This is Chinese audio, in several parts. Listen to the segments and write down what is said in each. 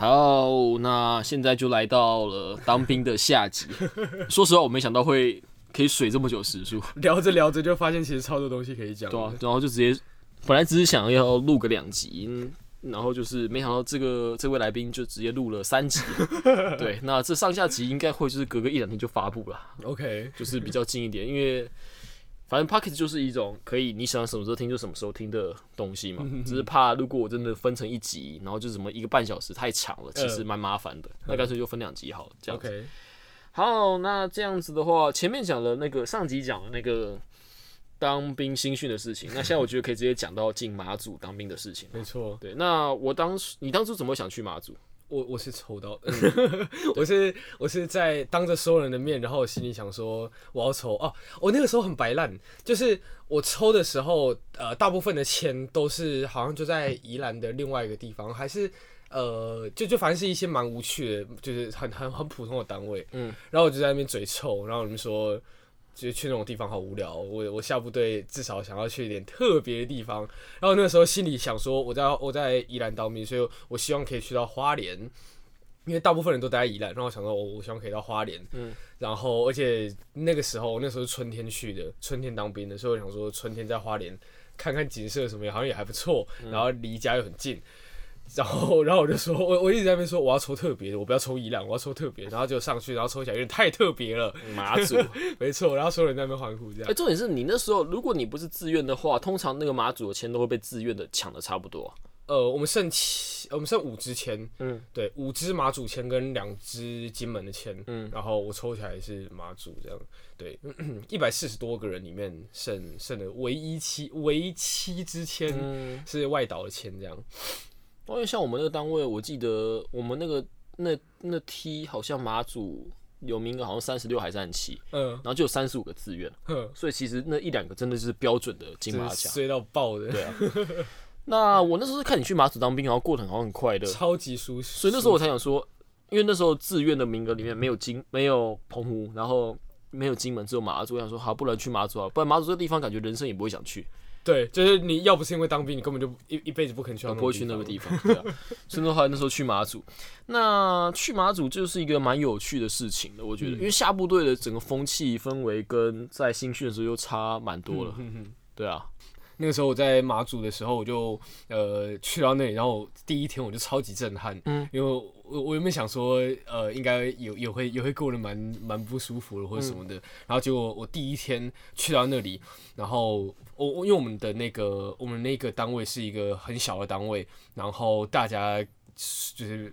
好，那现在就来到了当兵的下集。说实话，我没想到会可以水这么久时数，聊着聊着就发现其实超多东西可以讲。对啊，然后就直接，本来只是想要录个两集，嗯然后就是没想到这个这位来宾就直接录了三集。对，那这上下集应该会就是隔个一两天就发布了，OK，就是比较近一点，因为反正 Pocket 就是一种可以你想什么时候听就什么时候听的东西嘛，只是怕如果我真的分成一集，然后就什么一个半小时太长了，其实蛮麻烦的，那干脆就分两集好了，这样子。好，那这样子的话，前面讲的那个上集讲的那个当兵新训的事情，那现在我觉得可以直接讲到进马祖当兵的事情。没错，对，那我当时你当初怎么想去马祖？我我是抽到，我是我是在当着所有人的面，然后我心里想说我要抽。哦，我那个时候很白烂，就是我抽的时候，呃，大部分的钱都是好像就在宜兰的另外一个地方，还是呃，就就反正是一些蛮无趣的，就是很很很普通的单位，嗯，然后我就在那边嘴臭，然后你们说。就是去那种地方好无聊，我我下部队至少想要去一点特别的地方，然后那个时候心里想说，我在我在宜兰当兵，所以我希望可以去到花莲，因为大部分人都待在宜兰，然后我想说，我我希望可以到花莲，嗯，然后而且那个时候那时候是春天去的，春天当兵的，所以我想说春天在花莲看看景色什么，好像也还不错，然后离家又很近。然后，然后我就说，我我一直在那边说我要抽特别的，我不要抽一辆，我要抽特别，然后就上去，然后抽起来有点太特别了，马祖。没错，然后所有人在那边欢呼这样哎、样。重点是你那时候，如果你不是自愿的话，通常那个马祖的签都会被自愿的抢的差不多。呃，我们剩七，我们剩五支签，嗯，对，五支马祖签跟两支金门的签，嗯，然后我抽起来是马祖这样，对，一百四十多个人里面剩剩的唯一七唯七支签嗯，是外岛的签这样，因为像我们那个单位，我记得我们那个那那梯好像马祖有名额好像三十六还是三十七，嗯。然后就有三十五个志愿，哼，所以其实那一两个真的是标准的金马奖。真是衰到爆的，对啊，那我那时候是看你去马祖当兵，然后过得好像很快乐，超级舒适，所以那时候我才想说，因为那时候志愿的名额里面没有金，没有澎湖，然后没有金门，只有马祖。我想说，好，不然去马祖啊，不然马祖这个地方感觉人生也不会想去，对，就是你要不是因为当兵，你根本就一一辈子不肯去到那种不会去那个地方。对啊，所以后来那时候去马祖，那去马祖就是一个蛮有趣的事情的，我觉得，因为下部队的整个风气氛围跟在新训的时候又差蛮多了。对啊，那个时候我在马祖的时候，我就呃去到那里，然后第一天我就超级震撼，嗯，因为我我原本想说呃应该有也会也会过得蛮蛮不舒服的或者什么的，然后结果我第一天去到那里，然后我我因为我们的那个我们那个单位是一个很小的单位，然后大家就是。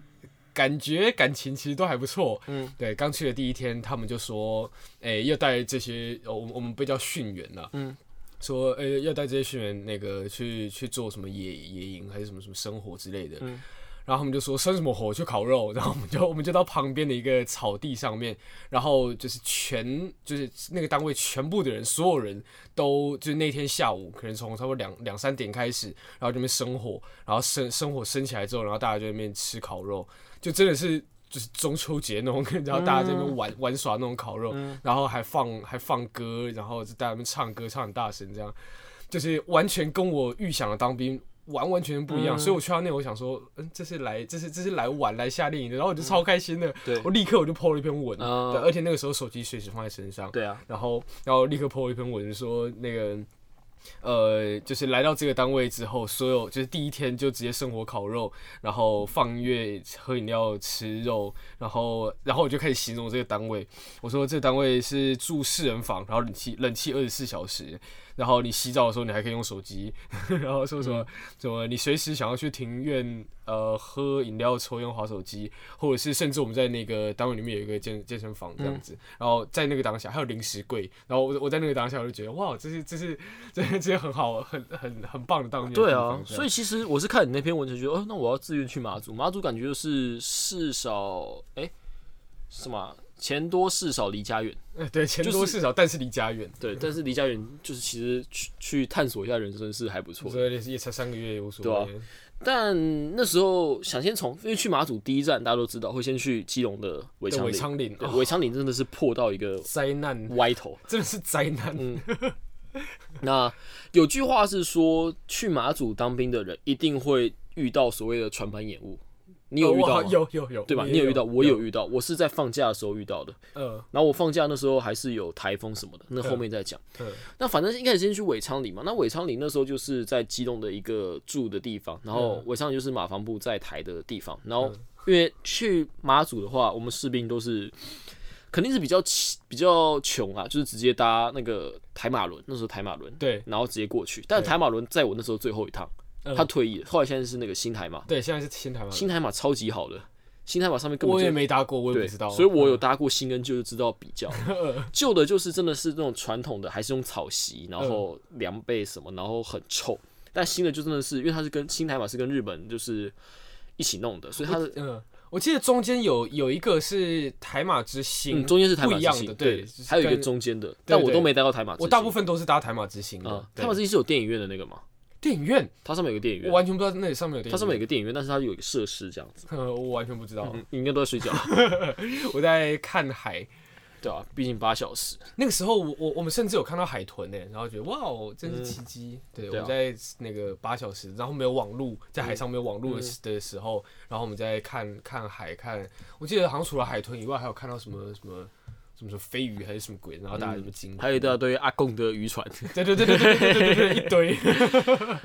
感觉感情其实都还不错，嗯，对，刚去的第一天，他们就说，哎、要带这些，呃我我们被叫训员了，嗯，说，呃、要带这些训员那个去去做什么野野营还是什么什么生活之类的，嗯然后他们就说生什么火去烤肉，然后我们就我们就到旁边的一个草地上面，然后就是全就是那个单位全部的人，所有人都就是那天下午可能从差不多两两三点开始，然后这边生火，然后生生火生起来之后，然后大家就在那边吃烤肉，就真的是。就是中秋节那种，然后大家在那边玩、玩耍那种烤肉，然后还放还放歌，然后就在那边唱歌唱很大声，这样就是完全跟我预想的当兵完完全全不一样。所以我去到那，我想说，嗯，这是来这是这是来玩来夏令营的，然后我就超开心的，对。我立刻我就 po 了一篇文，啊对，而且那个时候手机随时放在身上，对啊，然后然后立刻 po 了一篇文说那个。呃，就是来到这个单位之后，所有就是第一天就直接生火烤肉，然后放音乐、喝饮料、吃肉，然后然后我就开始形容这个单位，我说这个单位是住四人房，然后冷气冷气二十四小时，然后你洗澡的时候你还可以用手机，然后说什么、什么你随时想要去庭院呃喝饮料、抽烟、划手机，或者是甚至我们在那个单位里面有一个健健身房这样子，然后在那个当下还有零食柜，然后我我在那个当下我就觉得哇，这是这是 这是这些很好很很很棒的当面的对啊，所以其实我是看你那篇文章觉得，哦，那我要自愿去马祖。马祖感觉就是至少，哎、什么啊钱多事少离家远。哎对钱多事少，但是离家远，对，但是离家远就是其实去去探索一下人生是还不错的。所以也才三个月也无所对啊。但那时候想先从，因为去马祖第一站大家都知道会先去基隆的尾对枪岭，尾昌岭，尾枪岭真的是破到一个灾难，歪头。真的是灾难。嗯那有句话是说，去马祖当兵的人一定会遇到所谓的船板掩误，你有遇到吗？有有有，对吧？你有遇到，我有遇到，我是在放假的时候遇到的。嗯然后我放假那时候还是有台风什么的，那后面再讲。嗯那反正一开始先去尾昌里嘛，那尾昌里那时候就是在基隆的一个住的地方，然后尾昌里就是马房部在台的地方。然后因为去马祖的话，我们士兵都是肯定是比较比较穷啊，就是直接搭那个台马轮，那时候台马轮，对然后直接过去。但台马轮在我那时候最后一趟，嗯。他退役了，后来现在是那个新台马，对，现在是新台湾，新台马超级好的，新台马上面根本我就也没搭过，我也对，不知道，所以我有搭过新跟旧就知道比较。旧 的就是真的是那种传统的，还是用草席，然后凉被什么，然后很臭。但新的就真的是，因为它是跟新台马是跟日本就是一起弄的，所以它的嗯，我记得中间有有一个是台马之星，嗯中间是台马不一样之星，的对就是还有一个跟中间的，但我对。都没待到台马之星。我大部分都是搭台马之星的台马之星是有电影院的那个嘛？电影院，它上面有个电影院，我完全不知道那里上面有电影院，它上面有个电影院，但是它有一个设施这样子。呃，我完全不知道，嗯，你应该都在睡觉，我在看海。对啊，毕竟八小时。那个时候我我我们甚至有看到海豚呢，然后觉得哇哦，真是奇迹。对，我在那个八小时，然后没有网路，在海上没有网路的嗯。时的时候，然后我们在看看海看，我记得好像除了海豚以外，还有看到什么什么什么什么飞鱼还是什么鬼，然后大家什么惊呼，还有一大堆阿贡的渔船，对对对对对对对一堆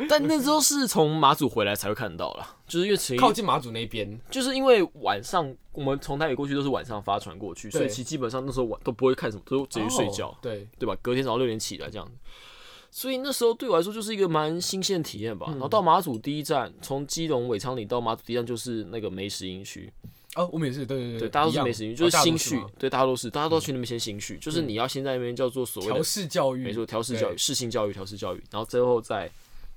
但那时候是从马祖回来才会看到啦，就是因为靠近马祖那边，就是因为晚上我们从台北过去都是晚上发船过去，所以其实基本上那时候晚都不会看什么，都直接睡觉，哦对，对吧？隔天早上六点起来这样子，所以那时候对我来说就是一个蛮新鲜的体验吧。嗯然后到马祖第一站，从基隆尾昌里到马祖第一站就是那个梅石营区，哦，我们也是，对对对，大家都是梅石营区，就是哦大家新训都是吗，对，大家都是，大家都去那边先新训，就是你要先在那边叫做所谓调试教育，没错，调试教育、对。适性教育、调试教育，然后最后再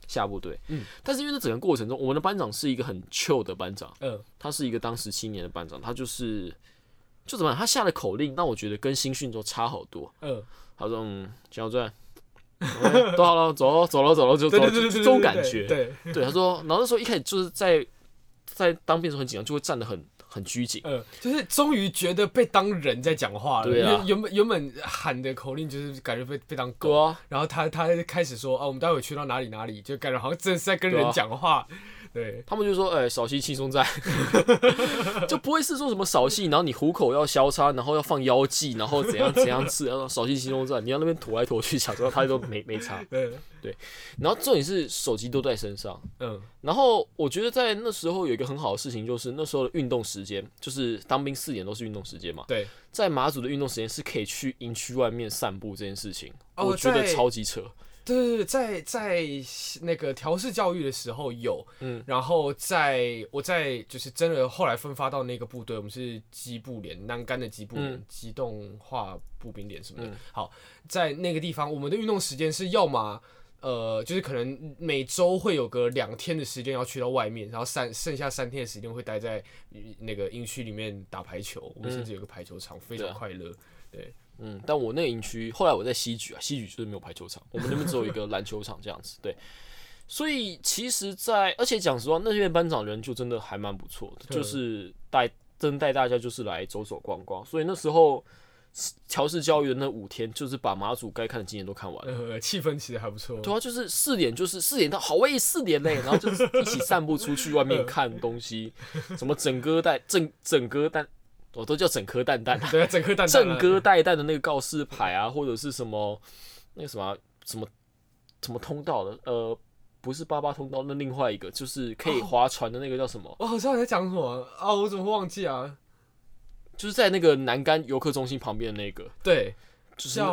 下部队。嗯，但是因为这整个过程中，我们的班长是一个很 chill 的班长，嗯。他是一个当十七年的班长，他就是就怎么样，他下的口令让我觉得跟新训都差好多。嗯，他说：“嗯，蒋小传，都好了，走了，走了，走了，就走了，对对对对对，就这种感觉。对，对，他说，然后那时候一开始就是在在当兵的时候很紧张，就会站得很很拘谨。呃，就是终于觉得被当人在讲话了。对啊原本原本喊的口令就是感觉被被当狗，啊，然后他他开始说啊，我们待会去到哪里哪里，就感觉好像真的是在跟人讲话。对，他们就说，哎、扫息轻松在，就不会是说什么扫息，然后你虎口要消叉，然后要放腰际，然后怎样怎样吃，然后扫息轻松在，你要那边驮来驮去，想说他都没没差。对，然后重点是手机都在身上，嗯。然后我觉得在那时候有一个很好的事情，就是那时候的运动时间，就是当兵四点都是运动时间嘛，对，在马祖的运动时间是可以去营区外面散步这件事情，哦我觉得超级扯。对对对，在在那个调试教育的时候有，嗯然后在我在就是真的后来分发到那个部队，我们是机部连南干的机部连，嗯机动化步兵连什么的。嗯好，在那个地方，我们的运动时间是要么。呃，就是可能每周会有个两天的时间要去到外面，然后三剩下三天的时间会待在呃那个营区里面打排球。我们甚至有个排球场，非常快乐。嗯，但我那个营区后来我在西举啊，西举就是没有排球场，我们那边只有一个篮球场这样子。对，所以其实在，而且讲实话，那边班长人就真的还蛮不错的，嗯就是带真带大家就是来走走逛逛。所以那时候调试教育的那五天，就是把马祖该看的景点都看完了。呃，气氛其实还不错。对啊，就是四点，就是四点到，好喂，四点嘞，然后就是一起散步出去外面看东西，什么整个带、整整颗蛋，我都叫整颗蛋蛋，对啊，整颗蛋蛋正啊哥带蛋的那个告示牌啊，或者是什么那个什么什么什么通道的，呃，不是八八通道，那另外一个就是可以划船的那个叫什么？我好知道你在讲什么啊，我怎么会忘记啊？就是在那个南竿游客中心旁边的那个，对，就是叫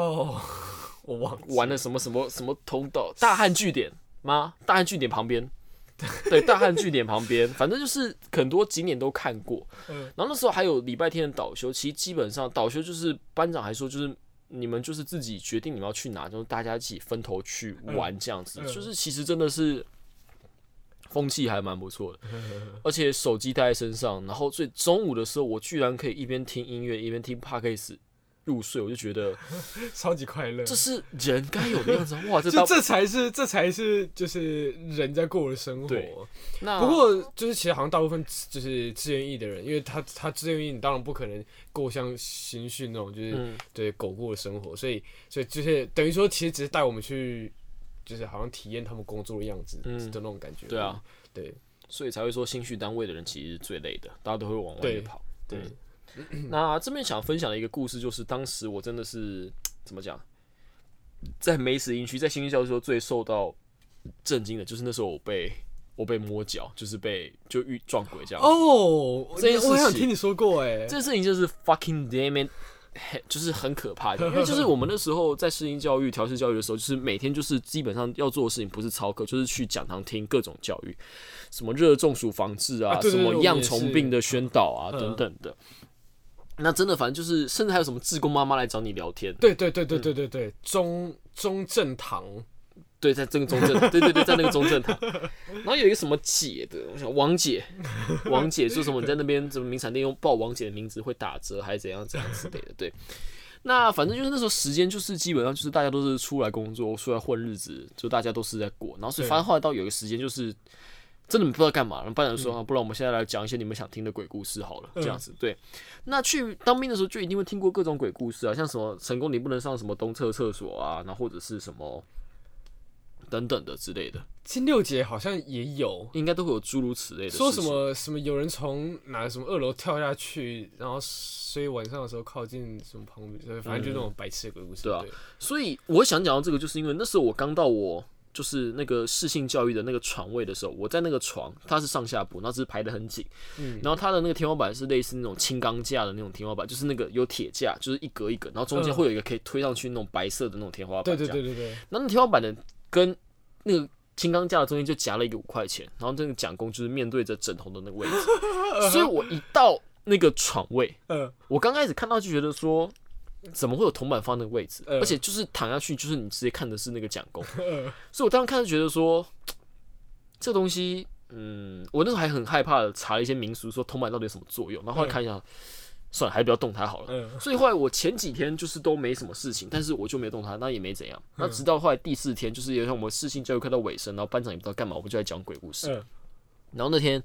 我忘玩了什么什么什么通道，大汉据点吗？大汉据点旁边。对，大汉据点旁边，反正就是很多景点都看过。嗯然后那时候还有礼拜天的导修，其实基本上导修就是班长还说，就是你们就是自己决定你们要去哪，就是大家一起分头去玩这样子。嗯就是其实真的是风气还蛮不错的，而且手机带在身上，然后所以中午的时候我居然可以一边听音乐一边听 podcast 入睡，我就觉得 超级快乐。这是人该有的样子啊。哇，这就这才是这才是就是人在过的生活。不过就是其实好像大部分就是志愿役的人，因为他他志愿役，你当然不可能过像新训那种就是、嗯对狗过的生活，所以所以就是等于说其实只是带我们去，就是好像体验他们工作的样子的嗯那种感觉。对啊，对，所以才会说新训单位的人其实是最累的，大家都会往外面跑。对，那这边想分享的一个故事，就是当时我真的是怎么讲，在美食营区，在新训教育的时候最受到震惊的，就是那时候我被我被摸脚，就是被就遇撞鬼这样。哦，这件事情我好像听你说过哎，这件事情就是 fucking damn it，就是很可怕的，因为就是我们那时候在适应教育、调试教育的时候，就是每天就是基本上要做的事情不是操课，就是去讲堂听各种教育，什么热中暑防治啊，啊对对什么对恙虫病的宣导啊嗯等等的。那真的，反正就是，甚至还有什么志工妈妈来找你聊天，对对对对对对对，中中正堂，对，在这个中正，对对对，在那个中正堂，然后有一个什么姐的，我想王姐，王姐说什么你在那边什么名产店用报王姐的名字会打折，还是怎样怎样之类的，对。那反正就是那时候时间就是基本上就是大家都是出来工作，出来混日子，就大家都是在过，然后所以对。反正后来到有一个时间就是真的不知道干嘛，然后班长说、啊，不然我们现在来讲一些你们想听的鬼故事好了，这样子对。那去当兵的时候就一定会听过各种鬼故事啊，像什么成功你不能上什么东侧厕所啊，然后或者是什么等等的之类的，金六姐好像也有。应该都会有诸如此类的。说什么什么有人从哪什么二楼跳下去，然后所以晚上的时候靠近什么旁边，反正就那种白痴的鬼故事。对啊所以我想讲到这个，就是因为那时候我刚到我就是那个适性教育的那个床位的时候，我在那个床，它是上下铺，然后只是排的很紧，嗯。然后它的那个天花板是类似那种轻钢架的那种天花板，就是那个有铁架，就是一格一格，然后中间嗯会有一个可以推上去那种白色的那种天花板，对对对对对，那那天花板的跟那个轻钢架的中间就夹了一个五块钱，然后这个蒋工就是面对着枕头的那个位置，所以我一到那个床位，嗯我刚开始看到就觉得说，怎么会有铜板放那个位置？嗯而且就是躺下去，就是你直接看的是那个蒋公，嗯 所以我当时看就觉得说，这东西，嗯，我那时候还很害怕的查了一些民俗，说铜板到底有什么作用，然后后来看一下，算了，还是不要动它好了。嗯所以后来我前几天就是都没什么事情，但是我就没动它，那也没怎样。那直到后来第四天，就是有像我们视性教育课到尾声，然后班长也不知道干嘛，我们就在讲鬼故事。嗯然后那天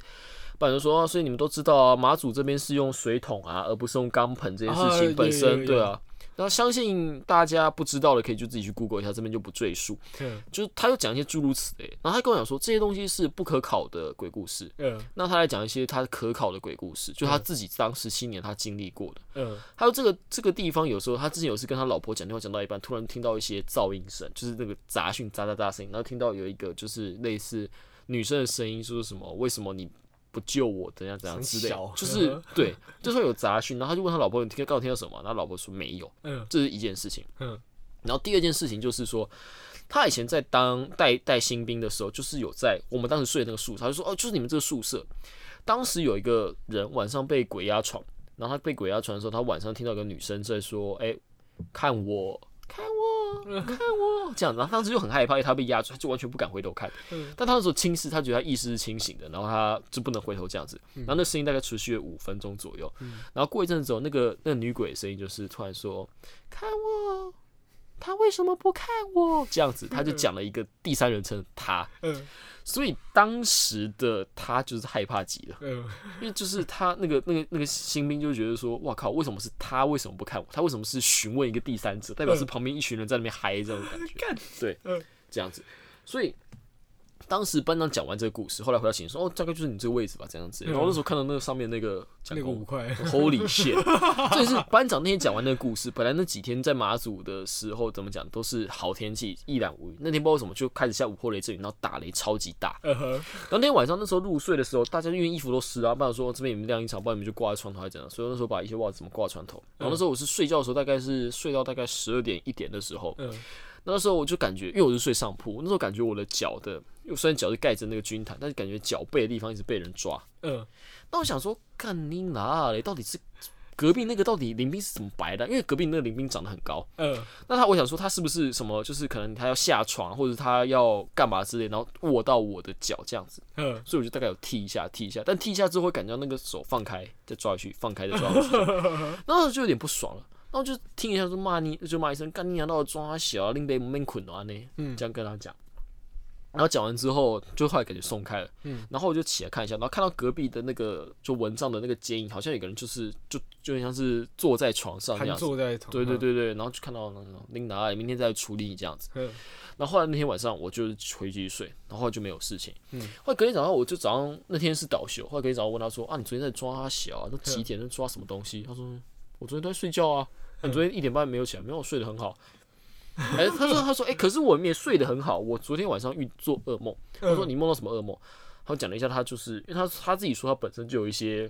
班长就说、啊，所以你们都知道啊，马祖这边是用水桶啊，而不是用钢盆这件事啊情本身，对啊。然后相信大家不知道的，可以就自己去 Google 一下，这边就不赘述。嗯。就是他又讲一些诸如此类，然后他跟我讲说这些东西是不可考的鬼故事，嗯。那他来讲一些他可考的鬼故事，就他自己当时七年他经历过的。嗯。还有这个这个地方，有时候他之前有次跟他老婆讲电话讲到一半，突然听到一些噪音声，就是那个杂讯喳喳喳声音，然后听到有一个就是类似女生的声音，说什么为什么你不救我，怎样怎样之类就是对，就说有杂讯，然后他就问他老婆你听刚刚听到什么，然后老婆说没有，嗯。这是一件事情。嗯。然后第二件事情就是说，他以前在当带带新兵的时候，就是有在我们当时睡的那个宿舍，他就说哦，就是你们这个宿舍，当时有一个人晚上被鬼压床，然后他被鬼压床的时候，他晚上听到一个女生在说，哎、看我。看我，看我，这样，然后当时就很害怕，因为他被压住，他就完全不敢回头看。但他那时候清醒，他觉得他意识是清醒的，然后他就不能回头这样子。然后那声音大概持续了五分钟左右，然后过一阵子之后，那个那个女鬼的声音就是突然说：“看我，他为什么不看我？”这样子，他就讲了一个第三人称他，嗯所以当时的他就是害怕极了，嗯因为就是他那个那个那个新兵就觉得说：“哇靠，为什么是他？为什么不看我？他为什么是询问一个第三者？代表是旁边一群人在那边嗨这种感觉。”对嗯，这样子，所以。当时班长讲完这个故事，后来回到寝室说：“哦，大概就是你这个位置吧，这样子。”然后那时候看到那个上面那个那个五块，Holy shit！这也是班长那天讲完那个故事。本来那几天在马祖的时候，怎么讲都是好天气，一览无余。那天不知道为什么就开始下午破雷阵雨，然后打雷超级大。嗯哼然后那天晚上那时候入睡的时候，大家因为衣服都湿了，班长说这边你们晾衣场，不然你们就挂在床头还是怎样。所以那时候把一些袜子怎么挂在床头。然后那时候我是睡觉的时候，大概是睡到大概十二点一点的时候，嗯那时候我就感觉，因为我是睡上铺，那时候感觉我的脚的，因为虽然脚是盖着那个军毯，但是感觉脚背的地方一直被人抓。嗯那我想说，干你哪嘞？到底是隔壁那个到底林兵是怎么白的？因为隔壁那个林兵长得很高，嗯那他我想说他是不是什么，就是可能他要下床，或者他要干嘛之类，然后握到我的脚这样子，嗯所以我就大概有踢一下，踢一下，但踢一下之后会感觉到那个手放开再抓回去，放开再抓回去，然后就有点不爽了。然后就听一下说骂你，就骂一声干你娘到我抓小，林北门困啊呢，嗯这样跟他讲。然后讲完之后，就后来感觉松开了，嗯，然后我就起来看一下，然后看到隔壁的那个就蚊帐的那个剪影，好像有个人就是就就很像是坐在床上那样子，坐在床，对对对对，然后就看到那个琳达，明天再处理你这样子。嗯，然后后来那天晚上我就回去睡，然后就没有事情。嗯，后来隔天早上我就早上那天是倒休，后来隔天早上问他说啊，你昨天在抓小啊？都几点在抓什么东西？他说我昨天都在睡觉啊。你昨天一点半没有起来，没有我睡得很好。哎、他说他说哎、可是我没有睡得很好，我昨天晚上遇做噩梦。他说你梦到什么噩梦？他讲了一下，他就是因为他他自己说他本身就有一些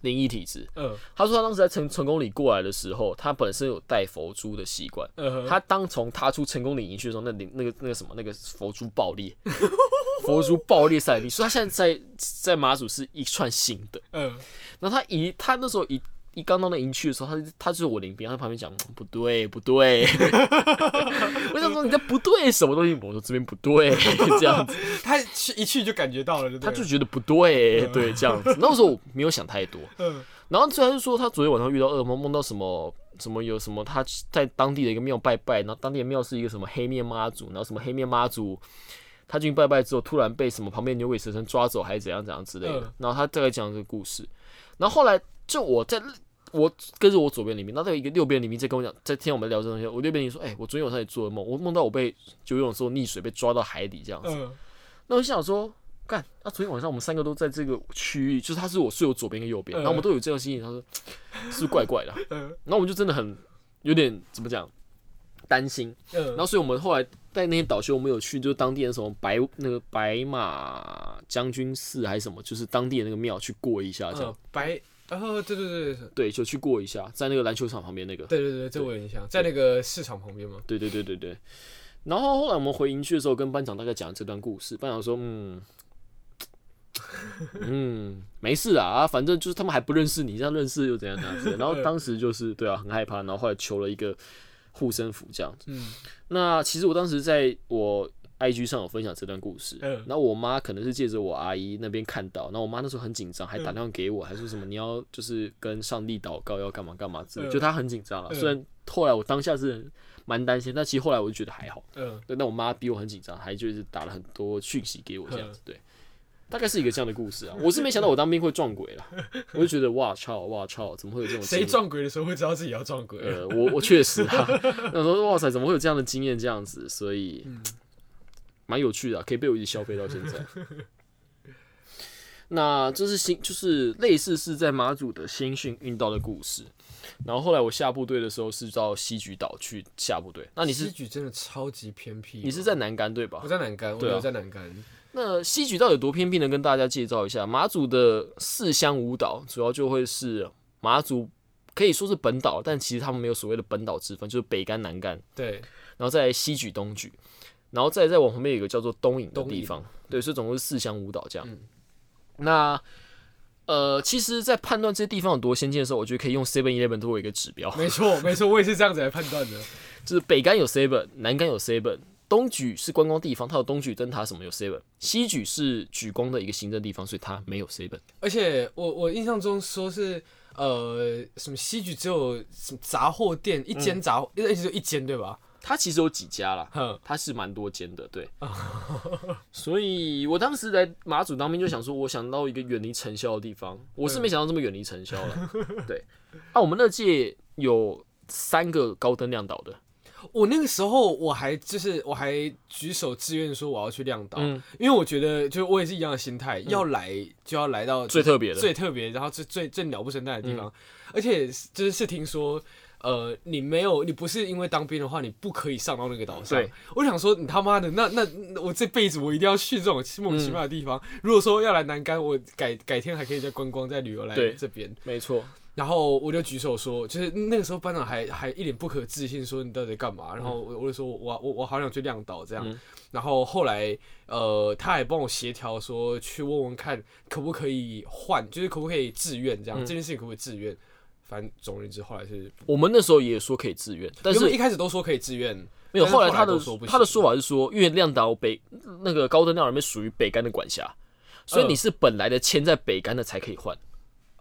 灵异体质。嗯他说他当时在成成功里过来的时候，他本身有带佛珠的习惯。嗯，他当从踏出成功岭营区的时候，那里那个那个什么那个佛珠爆裂，佛珠爆裂赛地，所以他现在在在马祖是一串新的。嗯然后他一他那时候一一刚到那营区的时候，他他就是我邻兵，他在旁边讲不对不对，我想说你在不对什么东西？我说这边不对，这样子，他去一去就感觉到了，他就觉得不对，对这样子。那时候我没有想太多，嗯然后最后他就说他昨天晚上遇到噩梦，梦到什么什么有什么他在当地的一个庙拜拜，然后当地的庙是一个什么黑面妈祖，然后什么黑面妈祖。他进去拜拜之后，突然被什么旁边牛鬼蛇神抓走，还是怎样怎样之类的。嗯然后他再来讲这个故事，然后后来就我在我跟着我左边邻兵，然后有一个右边黎明在跟我讲，在听我们聊这东西。我右边黎明说：“哎、我昨天晚上也做了梦，我梦到我被游泳的时候溺水，被抓到海底这样子。嗯那我就想说，干，那、昨天晚上我们三个都在这个区域，就是他是我睡我左边跟右边，嗯然后我们都有这样的心情。他说是不是怪怪的然后我们就真的很有点怎么讲担心。然嗯后所以我们后来在那天导修，我们有去就是当地的什么白那个白马将军寺还是什么，就是当地的那个庙去过一下，这样、嗯，白，哦，对对对对对，就去过一下，在那个篮球场旁边那个。对对对，这我有印象，在那个市场旁边嘛。对对对对对。然后后来我们回营区的时候，跟班长大概讲这段故事。班长说：“嗯，嗯，没事啊，啊反正就是他们还不认识你，这样认识又怎样怎样子。”然后当时就是对啊，很害怕，然后后来求了一个护身符这样子。嗯那其实我当时在我 IG 上有分享这段故事，嗯然后我妈可能是借着我阿姨那边看到，然后我妈那时候很紧张，还打电话给我，还说什么你要就是跟上帝祷告，要干嘛干嘛之类，嗯就她很紧张了。嗯虽然后来我当下是蛮担心，但其实后来我就觉得还好。嗯对，那我妈比我很紧张，还就是打了很多讯息给我这样嗯子，对，大概是一个这样的故事啊。我是没想到我当兵会撞鬼了，我就觉得哇操哇操，怎么会有这种谁撞鬼的时候会知道自己要撞鬼？呃，我我确实啊，那时候哇塞，怎么会有这样的经验这样子？所以蛮有趣的啊、可以被我一直消费到现在。那这是新，就是类似是在马祖的新训运到的故事。然后后来我下部队的时候是到西莒岛去下部队。那你是西莒真的超级偏僻。你是在南干对吧我？在南干，我留在南竿。那西莒岛有多偏僻呢？跟大家介绍一下，马祖的四乡五岛主要就会是马祖可以说是本岛，但其实他们没有所谓的本岛之分，就是北干、南干。对，然后再来西莒、东莒，然后再再往旁边有一个叫做东影的地方，对，所以总共是四乡五岛这样。嗯那呃，其实，在判断这些地方有多先进的时候，我觉得可以用 Seven Eleven 作为一个指标，没错没错，我也是这样子来判断的。就是北竿有 Seven，南竿有 Seven。东莒是观光地方，它有东莒灯塔什么有 seven，西莒是举光的一个行政地方，所以它没有 seven。而且我我印象中说是呃什么西举只有什么杂货店一间杂货，一直就一间对吧？它其实有几家啦，哼，它是蛮多间的，对。所以我当时在马祖当兵就想说，我想到一个远离尘嚣的地方，我是没想到这么远离尘嚣了。对，啊，我们那届有三个高登亮岛的，我那个时候我还就是我还举手志愿说我要去亮岛，嗯因为我觉得就是我也是一样的心态，要来就要来到最特别的，最特别，然后最最最鸟不生蛋的地方，而且就是是听说。呃，你没有，你不是因为当兵的话，你不可以上到那个岛上。对，我想说，你他妈的，那那那我这辈子我一定要去这种莫名其妙的地方。如果说要来南干，我改改天还可以再观光、再旅游来这边。没错，然后我就举手说，就是那个时候班长还还一脸不可置信说你到底干嘛？然后我我就说我我我好想去亮岛这样。嗯然后后来呃他还帮我协调说去问问看可不可以换，就是可不可以自愿这样，嗯这件事情可不可以自愿？反正总而言之，后来是，我们那时候也说可以自愿，但是一开始都说可以自愿，没有。后来他的他的说法是说，因为亮岛北那个高登亮那边属于北干的管辖，所以嗯你是本来的签在北干的才可以换。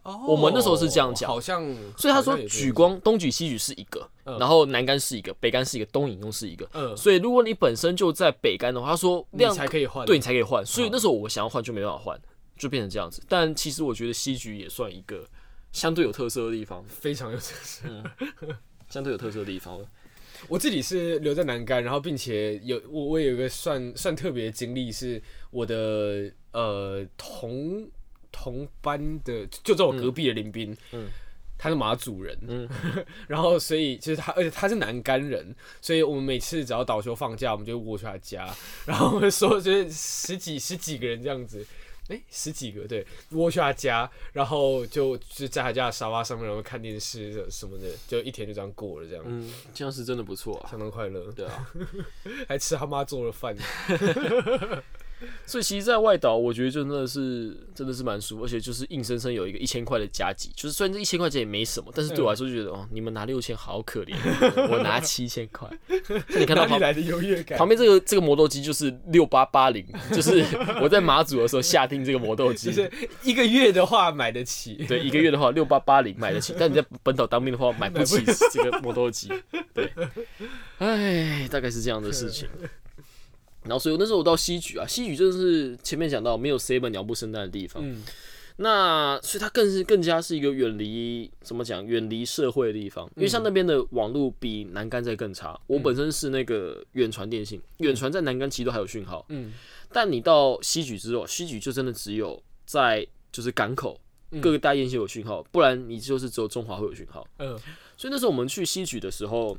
哦我们那时候是这样讲好像，所以他说举光东举西举是一个，嗯然后南干是一个，北干是一个，东引用是一个。嗯，所以如果你本身就在北干的话，他说你量才可以换，对你才可以换。所以嗯那时候我想要换就没办法换，就变成这样子。但其实我觉得西局也算一个相对有特色的地方，非常有特色。相对有特色的地方。我自己是留在南干，然后并且有我我有一个算算特别的经历，是我的呃同同班的，就在我隔壁的林斌，嗯。他是马祖人，嗯。然后所以就是他，而且他是南干人，所以我们每次只要倒休放假，我们就窝去他家，然后我们说就是十几十几个人这样子。哎、十几个对，窝去他家，然后就就在他家的沙发上面，然后看电视什么的，就一天就这样过了，这样、嗯，这样是真的不错啊。相当快乐。对啊，还吃他妈做的饭。所以其实，在外岛，我觉得真的是真的是蛮舒服，而且就是硬生生有一个一千块的加急，就是虽然这一千块钱也没什么，但是对我来说就觉得哦，你们拿六千好可怜，我拿七千块。你看到旁来的优越感？旁边这个这个磨豆机就是六八八零，就是我在马祖的时候下定这个磨豆机，就是一个月的话买得起。对，一个月的话六八八零买得起，但你在本岛当兵的话买不起这个磨豆机，对，哎，大概是这样的事情。然后，所以那时候我到西局啊，西举真的是前面讲到没有 seven 鸟不生蛋的地方，嗯那所以它更是更加是一个远离怎么讲，远离社会的地方。因为像那边的网络比南竿在更差。我本身是那个远传电信，远传在南竿其实都还有讯号，嗯但你到西局之后，西局就真的只有在就是港口嗯各个大雁线有讯号，不然你就是只有中华会有讯号。嗯所以那时候我们去西举的时候，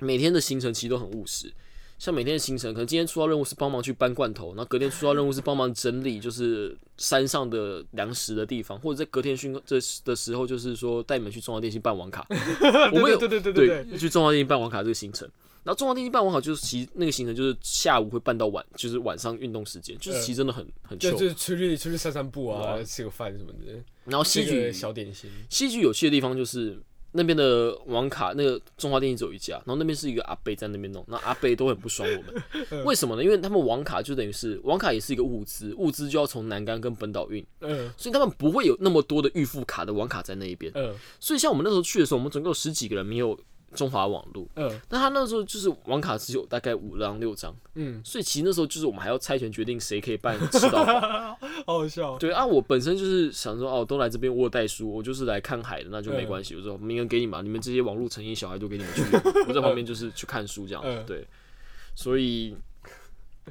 每天的行程其实都很务实。像每天的行程，可能今天出到任务是帮忙去搬罐头，然后隔天出到任务是帮忙整理，就是山上的粮食的地方，或者在隔天训这的时候，就是说带你们去中华电信办网卡。我们有对对对对对对，去中华电信办网卡这个行程。然后中华电信办网卡就是其实那个行程就是下午会办到晚，就是晚上运动时间，就是其实真的很很就 chill。就是出去出去散散步啊，吃个饭什么的，然后西吃个举小点心。西局有趣的地方就是那边的网卡，那个中华电信只有一家，然后那边是一个阿贝在那边弄，那阿贝都很不爽我们，为什么呢？因为他们网卡就等于是网卡也是一个物资，物资就要从南竿跟本岛运，嗯。所以他们不会有那么多的预付卡的网卡在那一边，嗯。所以像我们那时候去的时候，我们总共有十几个人没有中华网路，嗯那他那时候就是网卡只有大概五张六张，嗯，所以其实那时候就是我们还要猜拳决定谁可以办吃到饱。好 好笑。对啊，我本身就是想说，哦，都来这边，我有带书，我就是来看海的，那就没关系。我说名额给你嘛，你们这些网络成瘾小孩都给你们去，我在旁边就是去看书这样。嗯对，所以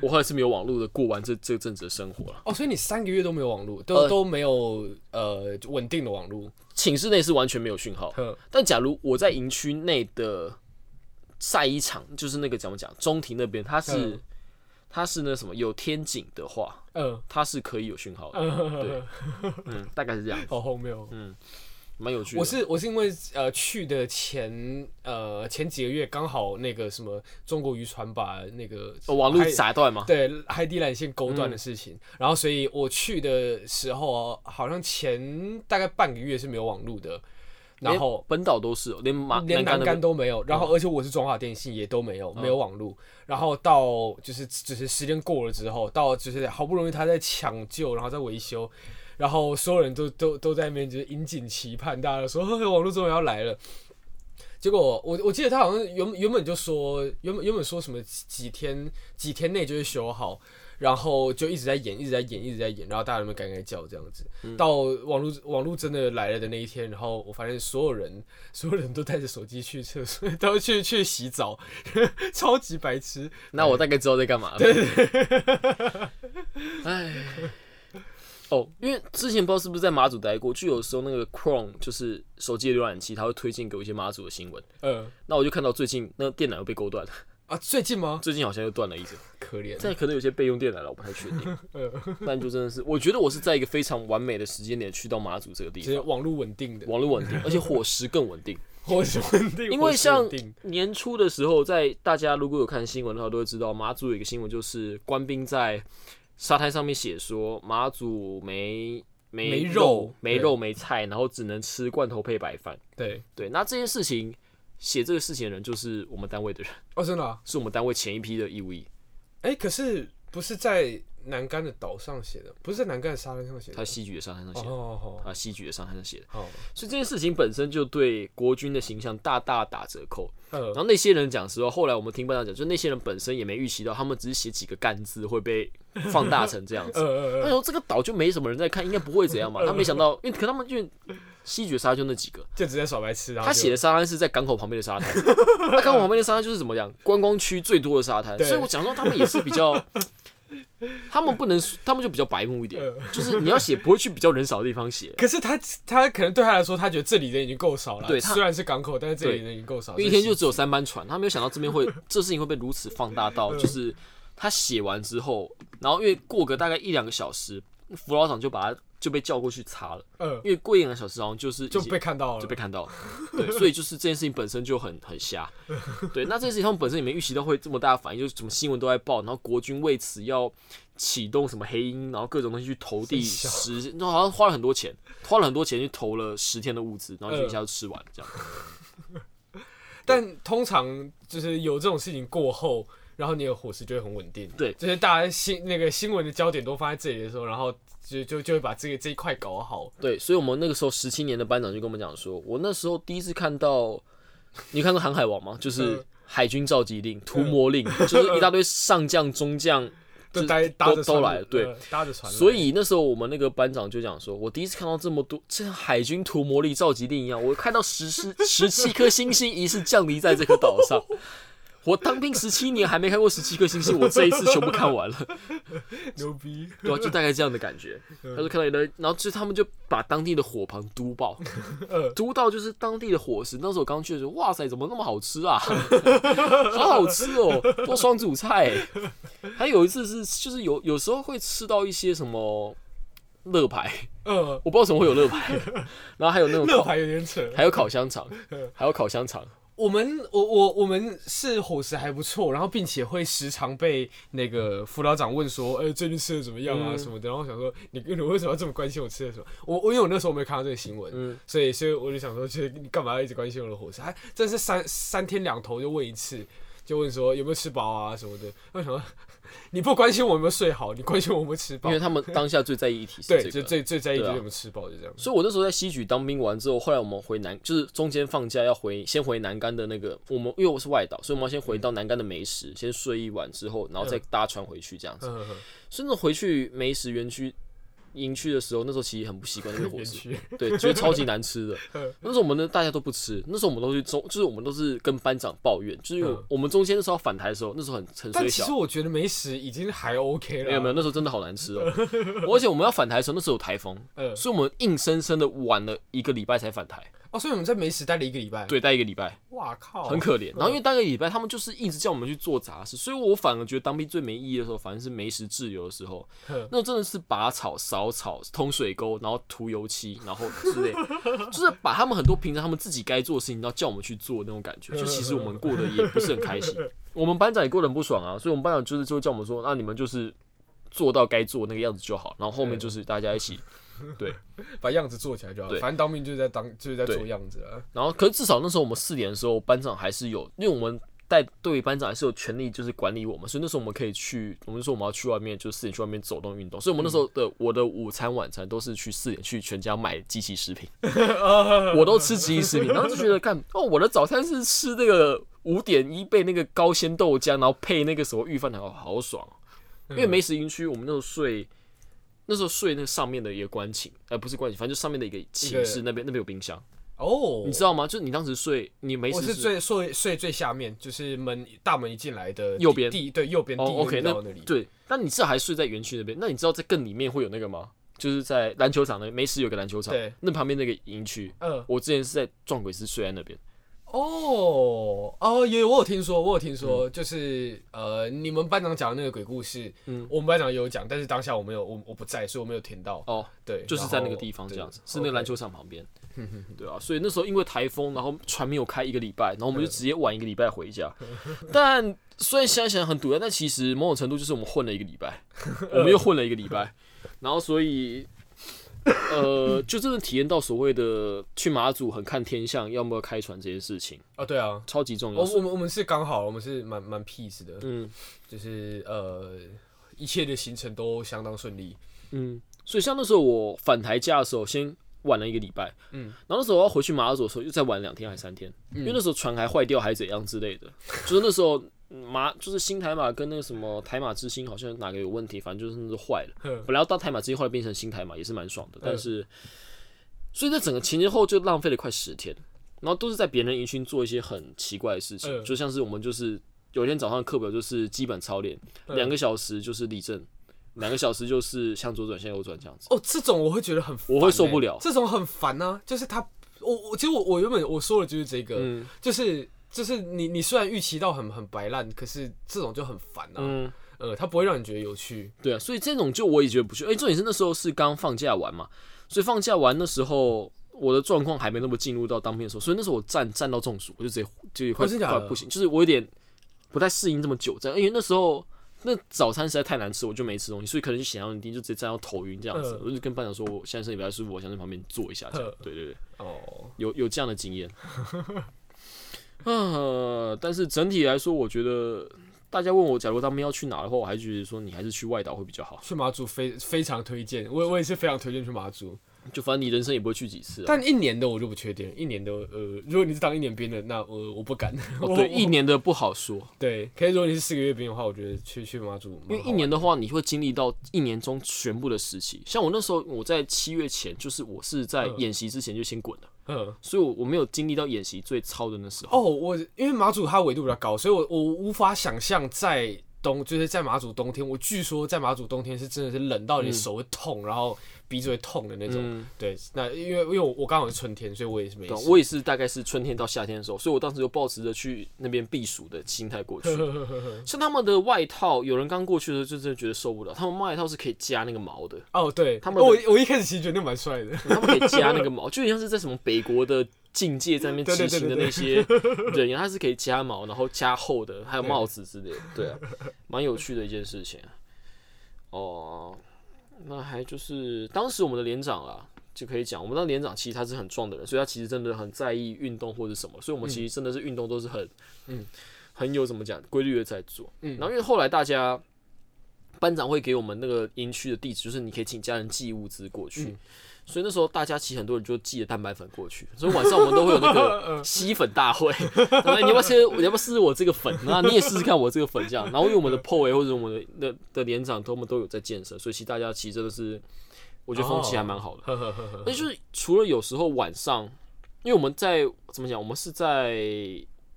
我后来是没有网络的，过完这这阵子的生活了。哦，所以你三个月都没有网络，都呃都没有呃稳定的网络。寝室内是完全没有讯号，呵但假如我在营区内的晒衣场，就是那个怎么讲，中庭那边，它是、嗯它是那什么有天井的话，嗯它是可以有讯号的。嗯，嗯，大概是这样，好荒谬。蛮有趣的。我是我是因为呃去的前呃前几个月刚好那个什么中国渔船把那个哦网络海砸断嘛？对海底缆线勾嗯断的事情，然后所以我去的时候好像前大概半个月是没有网络的，然后本岛都是哦，连马连南南竿竿都没有，然后而且我是中华电信也都没有，没有网络。然后到就是就是时间过了之后，到就是好不容易他在抢救，然后在维修，然后所有人都都都在那边就是引颈期盼，大家都说呵 网络终于要来了。结果我我记得他好像原原本就说原本原本说什么几几天几天内就会修好，然后就一直在演一直在演一直在演，然后大家都赶赶叫这样子。到网络网络真的来了的那一天，然后我发现所有人所有人都带着手机去厕所，都去去洗澡，超级白痴。那我大概知道在干嘛了。对对唉，哦，因为之前不知道是不是在马祖待过，就有时候那个 Chrome 就是手机的浏览器，它会推荐给我一些马祖的新闻。嗯那我就看到最近那个电缆又被勾断了，啊，最近吗？最近好像又断了一只。可怜。现在可能有些备用电缆了，我不太确定。嗯，但就真的是，我觉得我是在一个非常完美的时间点去到马祖这个地方，网络稳定的，网络稳定，而且伙食更稳定。伙食稳定，因为像年初的时候，在大家如果有看新闻的话，都会知道马祖有一个新闻，就是官兵在沙滩上面写说马祖没没没肉没肉没菜，然后只能吃罐头配白饭。对对，那这件事情写这个事情的人就是我们单位的人，哦，真的啊。是我们单位前一批的义务役。哎，可是不不是在南竿的岛上写的，不是在南竿的沙滩上写的。他西莒的沙滩上写的，哦他西莒的沙滩上写的，哦所以这件事情本身就对国军的形象大大打折扣。呃然后那些人讲实话，后来我们听班长讲，就那些人本身也没预期到，他们只是写几个干字会被放大成这样呃子。他说这个岛就没什么人在看，应该不会怎样吧？他没想到，因为可他们就西决沙就那几个，就直接耍白痴。他写的沙滩是在港口旁边的沙滩，那港口旁边的沙滩就是怎么讲，观光区最多的沙滩，所以我讲说他们也是比较，他们不能，他们就比较白目一点，就是你要写不会去比较人少的地方写，可是他他可能对他来说，他觉得这里人已经够少了。对他虽然是港口，但是这里人已经够少。因为一天就只有三班船，他没有想到这边会这事情会被如此放大到，就是他写完之后，然后因为过个大概一两个小时，辅导长就把他就被叫过去查了，呃因为过一两个小时好像就是就被看到了，就被看到了，对，所以就是这件事情本身就很很瞎，对，那这件事情他们本身也没预期到会这么大的反应，就是什么新闻都在报，然后国军为此要启动什么黑鹰，然后各种东西去投递十，那好像花了很多钱，花了很多钱去投了十天的物资，然后就一下就吃完了这样。但通常就是有这种事情过后，然后你的伙食就会很稳定。对就是大家新那个新闻的焦点都放在这里的时候，然后就就就会把这个这一块搞好。对，所以我们那个时候十七年的班长就跟我们讲说，我那时候第一次看到，你看过《航海王》吗？就是嗯海军召集令、屠魔令，就是一大堆上将、中将，都都都来了，对。呃搭着船。所以那时候我们那个班长就讲说，我第一次看到这么多，就像海军屠魔力召集令一样，我看到十十十七颗星星疑似降临在这颗岛上。我当兵十七年还没看过十七颗星星，我这一次全部看完了，牛逼，对啊，就大概这样的感觉。他就看到一堆，然后就他们就把当地的火旁嘟爆，呃嘟到就是当地的伙食。那时候我刚去的时候，哇塞，怎么那么好吃啊？好好吃哦，做双主菜欸。还有一次是，就是有有时候会吃到一些什么乐牌，嗯，我不知道怎么会有乐牌，然后还有那种 烤，乐牌有点扯。还有烤香肠，还有烤香肠。我们我我我们是伙食还不错，然后并且会时常被那个辅导长问说，呃，最近吃的怎么样啊嗯什么的。然后想说，你你为什么要这么关心我吃的什么？我我因为我那时候没有看到这个新闻，嗯，所以所以我就想说，就是你干嘛要一直关心我的伙食？还真是三三天两头就问一次，就问说有没有吃饱啊什么的。我想说，你不关心我有没有睡好，你关心我有没有吃饱因为。他们当下最在意一题是 对，这个。就最最在意就是有没有吃饱，就这样。所以我那时候在西举当兵完之后，后来我们回南，就是中间放假要回，先回南竿的那个，我们因为我是外岛，所以我们要先回到南竿的梅石，先睡一晚之后，然后再搭船回去这样子。嗯嗯所以那回去梅石园区营区的时候，那时候其实很不习惯那个伙食，对，觉得超级难吃的 嗯。那时候我们呢，大家都不吃，那时候我们都去中，就是我们都是跟班长抱怨，就是我们中间那时候要返台的时候，那时候很很小。其实我觉得没食已经还 OK 了。没有没有，那时候真的好难吃哦！而且我们要返台的时候，那时候有台风，嗯所以我们硬生生的晚了一个礼拜才返台。哦，所以我们在美食待了一个礼拜。，对，待一个礼拜，哇靠，很可怜。然后因为待一个礼拜，他们就是一直叫我们去做杂事，所以我反而觉得当兵最没意义的时候，反正是没食自由的时候，那种真的是拔草、扫草、通水沟，然后涂油漆，然后之类，就是把他们很多平常他们自己该做的事情，然后叫我们去做那种感觉。就其实我们过得也不是很开心，我们班长也过得很不爽啊，所以我们班长就是就叫我们说，那你们就是做到该做那个样子就好，然后后面就是大家一起。把样子做起来就好。对反正当兵就是在当就是在做样子啊。然后，可是至少那时候我们四点的时候，班长还是有，因为我们带队班长还是有权利，就是管理我们，所以那时候我们可以去，我们就说我们要去外面，就四点去外面走动运动。所以我们那时候的我的午餐晚餐都是去四点去全家买机器食品，我都吃机器食品，然后就觉得干哦，我的早餐是吃那个五点一倍那个高鲜豆浆，然后配那个什么御饭团，哦好爽哦。因为没食营区，我们那时候睡，那时候睡那上面的一个官寝，呃，不是官寝，反正就上面的一个寝室，那边那边有冰箱。哦，你知道吗？就是你当时睡，你没事我是最睡睡最下面，就是门大门一进来的右边第第对右边第哦一个，OK，那那里。对，但你至少还睡在园区那边。那你知道在更里面会有那个吗？就是在篮球场那没事有个篮球场对，那旁边那个营区，嗯，我之前是在撞鬼是睡在那边。哦哦，也有我有听说，我有听说，就是呃，你们班长讲的那个鬼故事，嗯我们班长也有讲，但是当下我没有，我我不在，所以我没有听到。哦，对，就是在那个地方这样子，是那个篮球。场旁边。对啊，所以那时候因为台风，然后船没有开一个礼拜，然后我们就直接晚一个礼拜回家。但虽然想想很堵然，但其实某种程度就是我们混了一个礼拜，我们又混了一个礼拜，然后所以。呃，就真的体验到所谓的去马祖很看天象，要么开船这件事情，啊，对啊，超级重要我。我们我们是刚好，我们是蛮蛮 peace 的，嗯，就是呃，一切的行程都相当顺利。嗯，所以像那时候我返台假的时候，先晚了一个礼拜，嗯，然后那时候我要回去马祖的时候，又再晚两天还是三天，因为那时候船还坏掉还是怎样之类的，就是那时候嗯马就是新台马跟那个什么台马之星好像哪个有问题，反正就是那时候坏了，嗯本来要到台马之星，后来变成新台马也是蛮爽的，但是，所以在整个前前后后就浪费了快十天，然后都是在别人营区做一些很奇怪的事情，嗯就像是我们就是有一天早上课表就是基本操练，嗯两个小时就是立正，两个小时就是向左转向右转这样子。哦，这种我会觉得很欸，我会受不了这种很烦呢、就是他，我我其实我我原本我说的就是这个，嗯就是就是你你虽然预期到很很白烂，可是这种就很烦啊。嗯，呃，他不会让你觉得有趣。对啊，所以这种就我也觉得不去。哎、重点是那时候是刚放假完嘛，所以放假完那时候我的状况还没那么进入到当兵的时候，所以那时候我站站到中暑，我就直接就快快不行，就是我有点不太适应这么久站，因为那时候。那早餐实在太难吃，我就没吃东西，所以可能就血压很低，就直接站到头晕这样子。嗯我就跟班长说，我现在身体不太舒服，我想在旁边坐一下这样嗯。对对对，哦，有有这样的经验。嗯，但是整体来说，我觉得大家问我，假如他们要去哪的话，我还觉得说你还是去外岛会比较好。去马祖非非常推荐，我我也是非常推荐去马祖。就反正你人生也不会去几次啊。但一年的我就不确定，一年的呃，如果你是当一年兵的，那呃我不敢。哦对，一年的不好说，对，可以如果你是四个月兵的话，我觉得去去马祖因为一年的话，你会经历到一年中全部的时期。像我那时候，我在七月前，就是我是在嗯演习之前就先滚了，嗯。所以我我没有经历到演习最操的那时候。哦，我因为马祖它纬度比较高，所以我我无法想象在冬就是在马祖冬天，我据说在马祖冬天是真的是冷到你手会痛，然后鼻子会痛的那种。嗯，对，那因为因为我我刚好是春天，所以我也是没。我也是大概是春天到夏天的时候，所以我当时就抱持着去那边避暑的心态过去。像他们的外套，有人刚过去的时候就真的觉得受不了，他们外套是可以加那个毛的，哦，对，他们我我一开始其实觉得那蛮帅的。他们可以加那个 毛，就很像是在什么北国的境界在那边执行的那些人，他是可以加毛，然后加厚的，还有帽子之类的，对啊，蛮有趣的一件事情啊。哦，那还就是当时我们的连长啊。就可以讲，我们当连长其实他是很壮的人，所以他其实真的很在意运动或者什么，所以我们其实真的是运动都是很，嗯，很有怎么讲规律的在做。嗯然后因为后来大家班长会给我们那个营区的地址，就是你可以请家人寄物资过去。嗯所以那时候大家其实很多人就寄了蛋白粉过去，所以晚上我们都会有那个 吸粉大会，你要不要先？你要不要试试我这个粉？那你也试试看我这个粉这样。然后因为我们的 PO 或者我们的的的连长，他们都有在健身，所以其实大家其实真的是，我觉得风气还蛮好的。那就是除了有时候晚上，因为我们在怎么讲，我们是在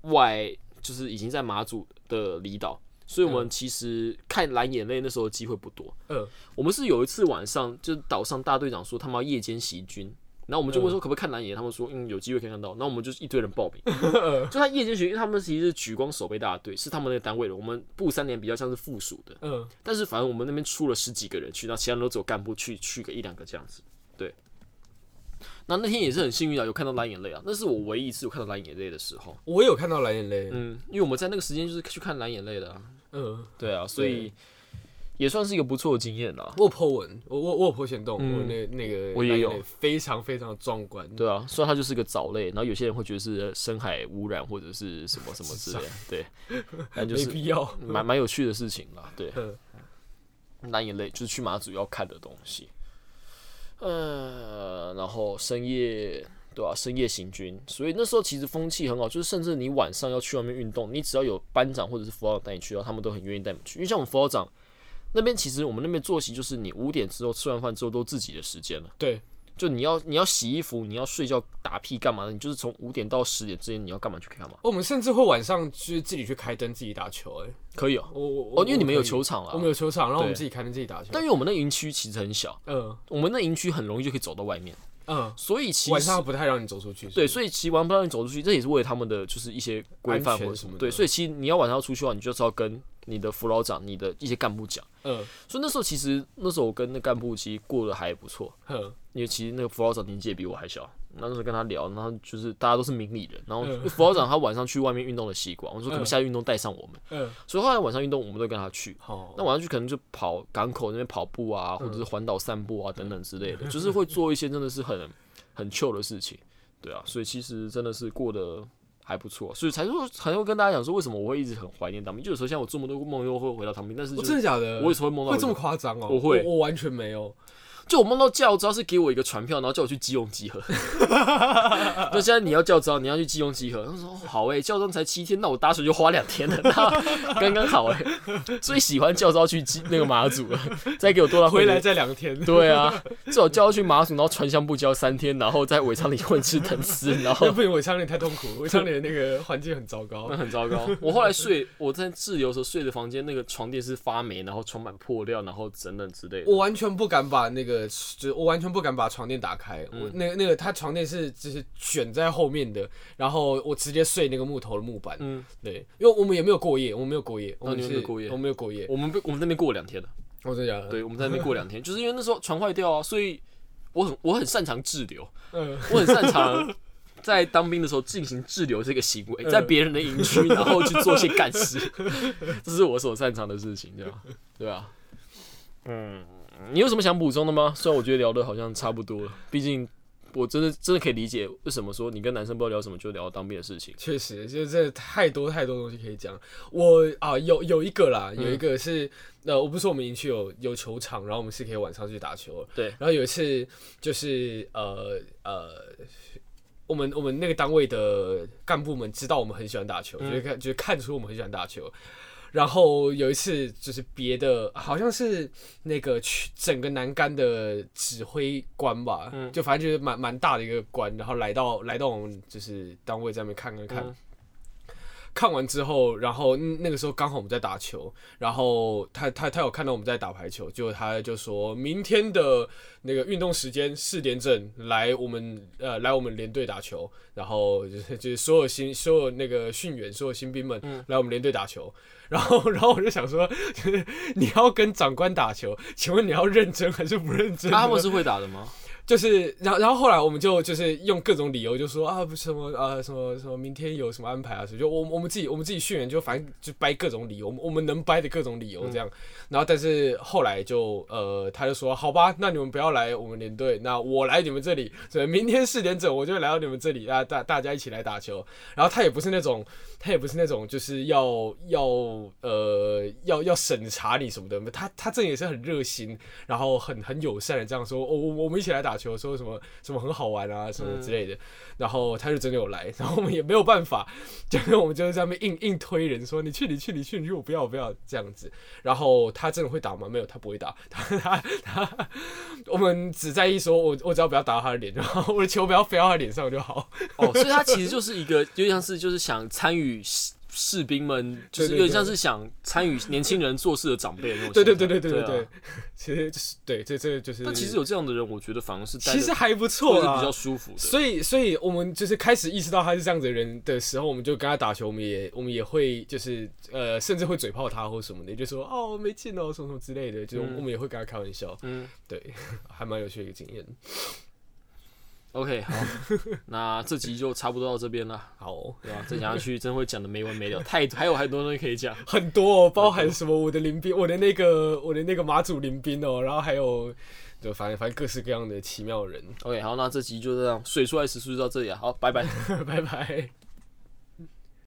外，就是已经在马祖的离岛，所以我们其实看蓝眼泪那时候机会不多。嗯。我们是有一次晚上，就是岛上大队长说他们要夜间袭军。然后我们就问说可不可以看蓝眼，他们说嗯有机会可以看到，然后我们就一堆人报名，就他夜间巡，因为他们其实是举光守备大队，是他们那个单位的，我们部三连比较像是附属的，嗯，但是反正我们那边出了十几个人去，然后其他人都只有干部去去个一两个这样子。对，那那天也是很幸运啊，有看到蓝眼泪啊，那是我唯一一次有看到蓝眼泪的时候。我也有看到蓝眼泪。嗯，因为我们在那个时间就是去看蓝眼泪的、啊，嗯，对啊，所以也算是一个不错的经验啦。我有 po 文，我我我有 po 行动，嗯我那那个我也有非常非常壮观。对啊，虽然它就是个藻类，然后有些人会觉得是深海污染或者是什么什么之类的，对，但就是没必要。蛮蛮有趣的事情啦。对，嗯蓝眼泪就是去马祖要看的东西。呃，然后深夜，对吧、深夜行军，所以那时候其实风气很好，就是甚至你晚上要去外面运动，你只要有班长或者是辅导长带你去，然后他们都很愿意带你去。因为像我们辅导长那边，其实我们那边作息就是你五点之后吃完饭之后都自己的时间了。对，就你要你要洗衣服，你要睡觉打屁干嘛的？你就是从五点到十点之间，你要干嘛去干嘛？我们甚至会晚上就是自己去开灯自己打球。哎，可以哦，我我哦，因为你们有球场啊我。们有球场，然后我们自己开灯自己打球。但因为我们那营区其实很小，嗯我们那营区很容易就可以走到外面，嗯，所以其实晚上不太让你走出去。对，所以其实晚上不让你走出去，这也是为了他们的就是一些规范全或者什么。对，所以其实你要晚上要出去的话，你就是要跟你的辅导长、你的一些干部讲。嗯所以那时候其实那时候我跟那干部其实过得还不错，哼因为其实那个辅导长年纪也比我还小，那时候跟他聊，然后就是大家都是明理人，然后嗯辅导长他晚上去外面运动的习惯，我说可不可以下去运动带上我们，嗯，所以后来晚上运动我们都跟他去。好，那晚上去可能就跑港口那边跑步啊，或者是环岛散步啊等等之类的，就是会做一些真的是很 很 chill 的事情，对啊，所以其实真的是过得还不错，所以才说才会跟大家讲说，为什么我会一直很怀念当兵。就有时候像我做梦都梦又会回到当兵，但是、就是真的假的？我有时候会梦到会这么夸张哦？我会我完全没有。就我梦到教招是给我一个传票，然后叫我去基隆集合。那现在你要教招，你要去基隆集合。他说、哦、好诶、教招才七天，那我搭水就花两天了，那刚刚好诶、最喜欢教招去基那个马祖了，再给我多到回来再两天。对啊，至少叫去马祖，然后传香不教三天，然后在尾仓里混吃等死，然后那不行，尾仓里太痛苦，尾仓里的那个环境很糟糕那。很糟糕。我后来睡，我在自由的时候睡的房间，那个床垫是发霉，然后床板破掉，然后等等之类的。我完全不敢把那个，就是我完全不敢把床垫打开。嗯我那个那个，他床垫是就是卷在后面的，然后我直接睡那个木头的木板。嗯，对，因为我们也没有过夜，我们没有过夜，我没有过夜我们没有过夜。我们被我们那边过两天了。我真的假的？对，我们在那边过两天，就是因为那时候床坏掉啊，所以我很我很擅长滞留，嗯，我很擅长在当兵的时候进行滞留这个行为，嗯在别人的营区，然后去做些干事，这是我所擅长的事情，对吧？对吧？嗯，你有什么想补充的吗？虽然我觉得聊的好像差不多了，毕竟我真的真的可以理解为什么说你跟男生不知道聊什么就聊当兵的事情。确实，就是真的太多太多东西可以讲。我啊，有有一个啦，嗯有一个是、呃，我不是说我们营区有有球场，然后我们是可以晚上去打球。对然后有一次就是呃呃。我们我们那个单位的干部们知道我们很喜欢打球，嗯就是看就是看出我们很喜欢打球。然后有一次就是别的，好像是那个去整个南竿的指挥官吧，嗯。就反正就是蛮蛮大的一个官，然后来到来到我们就是单位在那边看看看，嗯。看完之后，然后嗯那个时候刚好我们在打球，然后他他他有看到我们在打排球，就他就说明天的那个运动时间四点整来我们呃来我们连队打球，然后就是就是所有新所有那个训员所有新兵们嗯。来我们连队打球，然后然后我就想说，就是你要跟长官打球，请问你要认真还是不认真？他们是会打的吗？就是，然后然后后来我们就就是用各种理由就说啊，不是什么啊什么什么，明天有什么安排啊？所以就我我们自己我们自己训练就反正就掰各种理由，我们我们能掰的各种理由这样。然后但是后来就呃他就说好吧，那你们不要来我们连队，那我来你们这里，所以明天四点整我就来到你们这里，大大大家一起来打球。然后他也不是那种他也不是那种就是要要呃要要审查你什么的，他他这也是很热心，然后很很友善的这样说，哦，我我们一起来打球，说什么什么很好玩啊，什么之类的。然后他就真的有来，然后我们也没有办法，就是我们就是在那边硬硬推人说你去你去你去你去，我不要我不要这样子。然后他真的会打吗？没有，他不会打，他 他他，我们只在意说我我只要不要打到他的脸，然后我的球不要飞到他脸上就好。哦，所以他其实就是一个，就像是就是想参与士士兵们，就是有点像是想参与年轻人做事的长辈的那种对对。对对对对 其实就是对这这就是，但其实有这样的人，我觉得反而是其实还不错啊，比较舒服的。所以，所以我们就是开始意识到他是这样子的人的时候，我们就跟他打球，我们也我们也会就是呃，甚至会嘴炮他或什么的，就说哦没劲哦什么什么之类的，就是嗯。我们也会跟他开玩笑，嗯。对，还蛮有趣的一个经验。，OK，好，那这集就差不多到这边了，好哦、对吧？再讲下去真会讲的没完没了，太还有很多东西可以讲。很多、哦，包含什么我的林兵，我的那个我的那个马祖林兵哦，然后还有就反正反正各式各样的奇妙人。OK，好，那这集就这样，水出来时速就到这里啊，好，拜拜。拜拜。